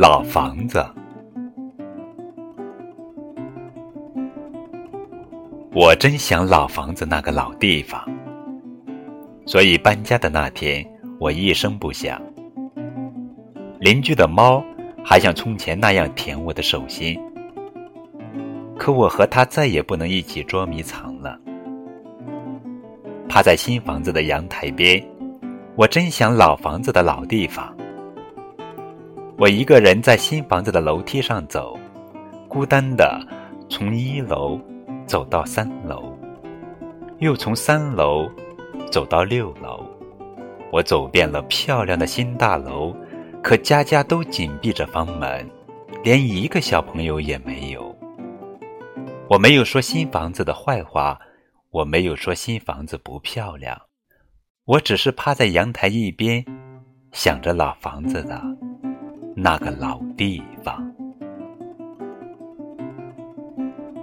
老房子。我真想老房子那个老地方，所以搬家的那天，我一声不响。邻居的猫还像从前那样舔我的手心，可我和它再也不能一起捉迷藏了。趴在新房子的阳台边，我真想老房子的老地方。我一个人在新房子的楼梯上走，孤单的从一楼走到三楼，又从三楼走到六楼。我走遍了漂亮的新大楼，可家家都紧闭着房门，连一个小朋友也没有。我没有说新房子的坏话。我没有说新房子不漂亮，我只是趴在阳台一边，想着老房子的那个老地方。